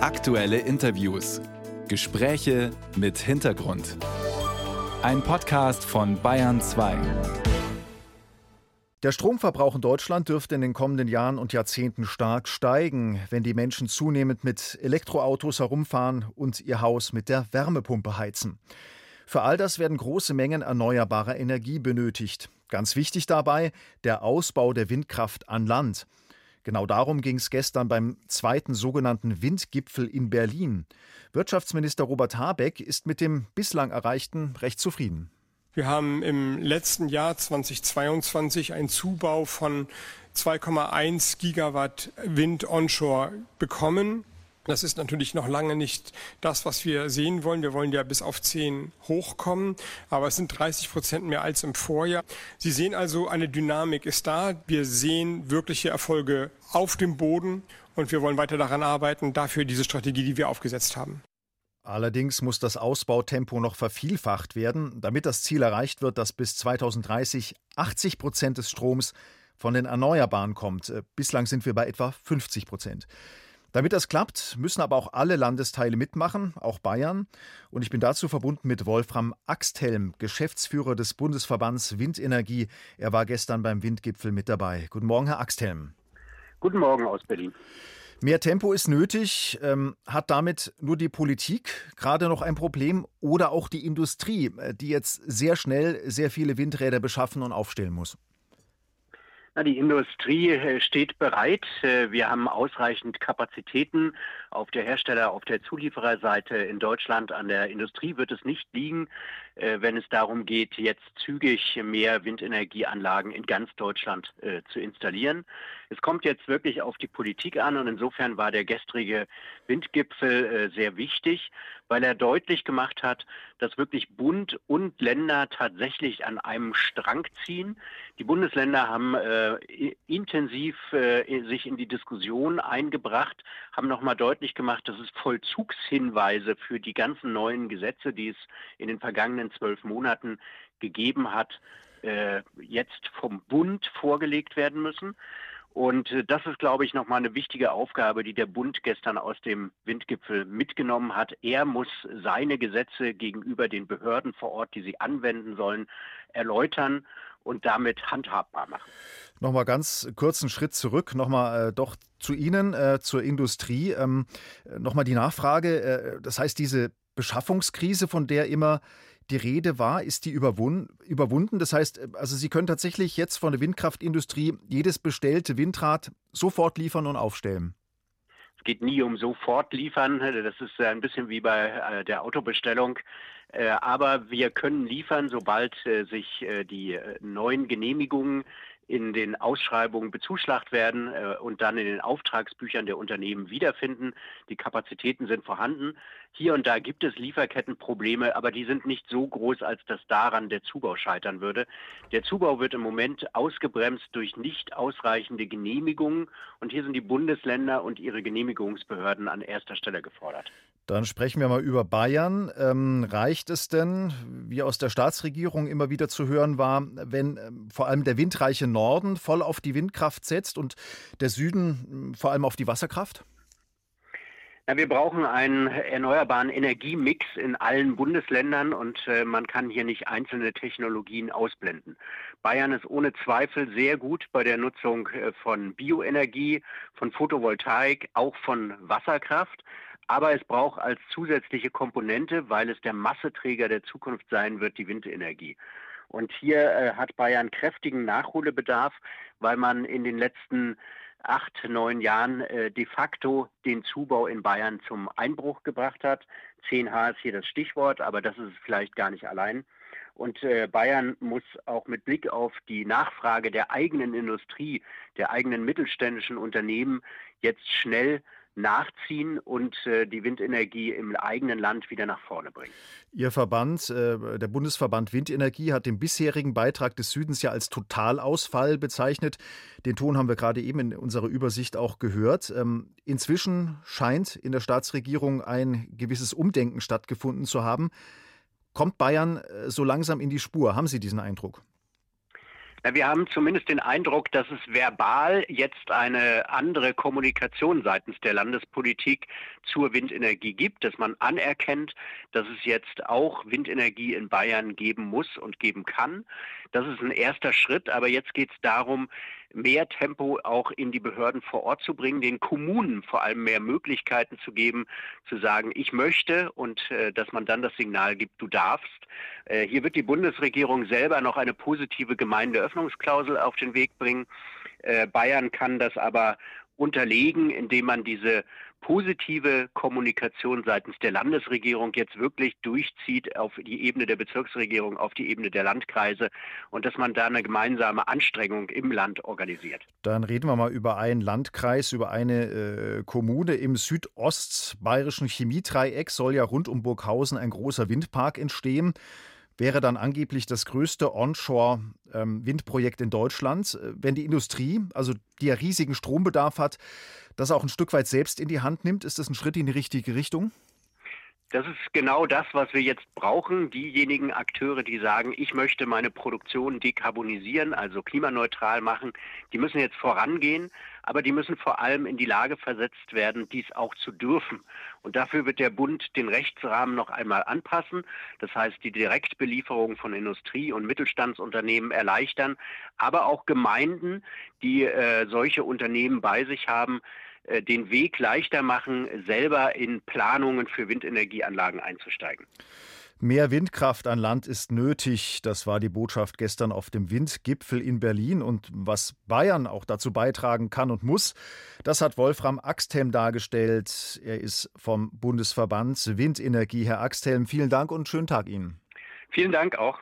Aktuelle Interviews. Gespräche mit Hintergrund. Ein Podcast von Bayern 2. Der Stromverbrauch in Deutschland dürfte in den kommenden Jahren und Jahrzehnten stark steigen, wenn die Menschen zunehmend mit Elektroautos herumfahren und ihr Haus mit der Wärmepumpe heizen. Für all das werden große Mengen erneuerbarer Energie benötigt. Ganz wichtig dabei der Ausbau der Windkraft an Land. Genau darum ging es gestern beim zweiten sogenannten Windgipfel in Berlin. Wirtschaftsminister Robert Habeck ist mit dem bislang Erreichten recht zufrieden. Wir haben im letzten Jahr 2022 einen Zubau von 2,1 Gigawatt Wind onshore bekommen. Das ist natürlich noch lange nicht das, was wir sehen wollen. Wir wollen ja bis auf 10 hochkommen, aber es sind 30 Prozent mehr als im Vorjahr. Sie sehen also, eine Dynamik ist da. Wir sehen wirkliche Erfolge auf dem Boden und wir wollen weiter daran arbeiten, dafür diese Strategie, die wir aufgesetzt haben. Allerdings muss das Ausbautempo noch vervielfacht werden, damit das Ziel erreicht wird, dass bis 2030 80 Prozent des Stroms von den Erneuerbaren kommt. Bislang sind wir bei etwa 50 Prozent. Damit das klappt, müssen aber auch alle Landesteile mitmachen, auch Bayern. Und ich bin dazu verbunden mit Wolfram Axthelm, Geschäftsführer des Bundesverbands Windenergie. Er war gestern beim Windgipfel mit dabei. Guten Morgen, Herr Axthelm. Guten Morgen aus Berlin. Mehr Tempo ist nötig. Ähm, hat damit nur die Politik gerade noch ein Problem oder auch die Industrie, äh, die jetzt sehr schnell sehr viele Windräder beschaffen und aufstellen muss? Na, die Industrie äh, steht bereit. Äh, wir haben ausreichend Kapazitäten auf der Hersteller-, auf der Zuliefererseite in Deutschland. An der Industrie wird es nicht liegen, wenn es darum geht, jetzt zügig mehr Windenergieanlagen in ganz Deutschland zu installieren. Es kommt jetzt wirklich auf die Politik an und insofern war der gestrige Windgipfel sehr wichtig, weil er deutlich gemacht hat, dass wirklich Bund und Länder tatsächlich an einem Strang ziehen. Die Bundesländer haben äh, intensiv äh, sich in die Diskussion eingebracht, haben nochmal deutlich gemacht, dass es Vollzugshinweise für die ganzen neuen Gesetze, die es in den vergangenen zwölf Monaten gegeben hat, äh, jetzt vom Bund vorgelegt werden müssen. Und äh, das ist, glaube ich, nochmal eine wichtige Aufgabe, die der Bund gestern aus dem Windgipfel mitgenommen hat. Er muss seine Gesetze gegenüber den Behörden vor Ort, die sie anwenden sollen, erläutern und damit handhabbar machen. Nochmal ganz kurzen Schritt zurück, nochmal äh, doch zu Ihnen, äh, zur Industrie. Ähm, nochmal die Nachfrage, äh, das heißt, diese Beschaffungskrise, von der immer die Rede war, ist die überwunden. Das heißt, also Sie können tatsächlich jetzt von der Windkraftindustrie jedes bestellte Windrad sofort liefern und aufstellen. Es geht nie um sofort liefern. Das ist ein bisschen wie bei äh, der Autobestellung. Äh, aber wir können liefern, sobald äh, sich die neuen Genehmigungen in den Ausschreibungen bezuschlagt werden äh, und dann in den Auftragsbüchern der Unternehmen wiederfinden. Die Kapazitäten sind vorhanden. Hier und da gibt es Lieferkettenprobleme, aber die sind nicht so groß, als dass daran der Zubau scheitern würde. Der Zubau wird im Moment ausgebremst durch nicht ausreichende Genehmigungen und hier sind die Bundesländer und ihre Genehmigungsbehörden an erster Stelle gefordert. Dann sprechen wir mal über Bayern. Ähm, reicht es denn, wie aus der Staatsregierung immer wieder zu hören war, wenn ähm, vor allem der windreiche Norden voll auf die Windkraft setzt und der Süden hm, vor allem auf die Wasserkraft? Ja, wir brauchen einen erneuerbaren Energiemix in allen Bundesländern und äh, man kann hier nicht einzelne Technologien ausblenden. Bayern ist ohne Zweifel sehr gut bei der Nutzung äh, von Bioenergie, von Photovoltaik, auch von Wasserkraft. Aber es braucht als zusätzliche Komponente, weil es der Masseträger der Zukunft sein wird, die Windenergie. Und hier äh, hat Bayern kräftigen Nachholbedarf, weil man in den letzten acht, neun Jahren äh, de facto den Zubau in Bayern zum Einbruch gebracht hat. 10H ist hier das Stichwort, aber das ist vielleicht gar nicht allein. Und äh, Bayern muss auch mit Blick auf die Nachfrage der eigenen Industrie, der eigenen mittelständischen Unternehmen jetzt schnell nachziehen und äh, die Windenergie im eigenen Land wieder nach vorne bringen. Ihr Verband, äh, der Bundesverband Windenergie, hat den bisherigen Beitrag des Südens ja als Totalausfall bezeichnet. Den Ton haben wir gerade eben in unserer Übersicht auch gehört. Ähm, inzwischen scheint in der Staatsregierung ein gewisses Umdenken stattgefunden zu haben. Kommt Bayern äh, so langsam in die Spur? Haben Sie diesen Eindruck? Ja, wir haben zumindest den Eindruck, dass es verbal jetzt eine andere Kommunikation seitens der Landespolitik zur Windenergie gibt, dass man anerkennt, dass es jetzt auch Windenergie in Bayern geben muss und geben kann. Das ist ein erster Schritt, aber jetzt geht es darum, mehr Tempo auch in die Behörden vor Ort zu bringen, den Kommunen vor allem mehr Möglichkeiten zu geben, zu sagen, ich möchte und äh, dass man dann das Signal gibt, du darfst. Äh, hier wird die Bundesregierung selber noch eine positive Gemeindeöffnungsklausel auf den Weg bringen. Äh, Bayern kann das aber unterlegen, indem man diese positive Kommunikation seitens der Landesregierung jetzt wirklich durchzieht auf die Ebene der Bezirksregierung, auf die Ebene der Landkreise und dass man da eine gemeinsame Anstrengung im Land organisiert. Dann reden wir mal über einen Landkreis, über eine äh, Kommune im südostbayerischen Chemiedreieck soll ja rund um Burghausen ein großer Windpark entstehen wäre dann angeblich das größte Onshore-Windprojekt ähm, in Deutschland. Äh, wenn die Industrie, also die ja riesigen Strombedarf hat, das auch ein Stück weit selbst in die Hand nimmt, ist das ein Schritt in die richtige Richtung? Das ist genau das, was wir jetzt brauchen. Diejenigen Akteure, die sagen, ich möchte meine Produktion dekarbonisieren, also klimaneutral machen, die müssen jetzt vorangehen, aber die müssen vor allem in die Lage versetzt werden, dies auch zu dürfen. Und dafür wird der Bund den Rechtsrahmen noch einmal anpassen. Das heißt, die Direktbelieferung von Industrie- und Mittelstandsunternehmen erleichtern, aber auch Gemeinden, die äh, solche Unternehmen bei sich haben, äh, den Weg leichter machen, selber in Planungen für Windenergieanlagen einzusteigen. Mehr Windkraft an Land ist nötig. Das war die Botschaft gestern auf dem Windgipfel in Berlin. Und was Bayern auch dazu beitragen kann und muss, das hat Wolfram Axthelm dargestellt. Er ist vom Bundesverband Windenergie. Herr Axthelm, vielen Dank und schönen Tag Ihnen. Vielen Dank auch.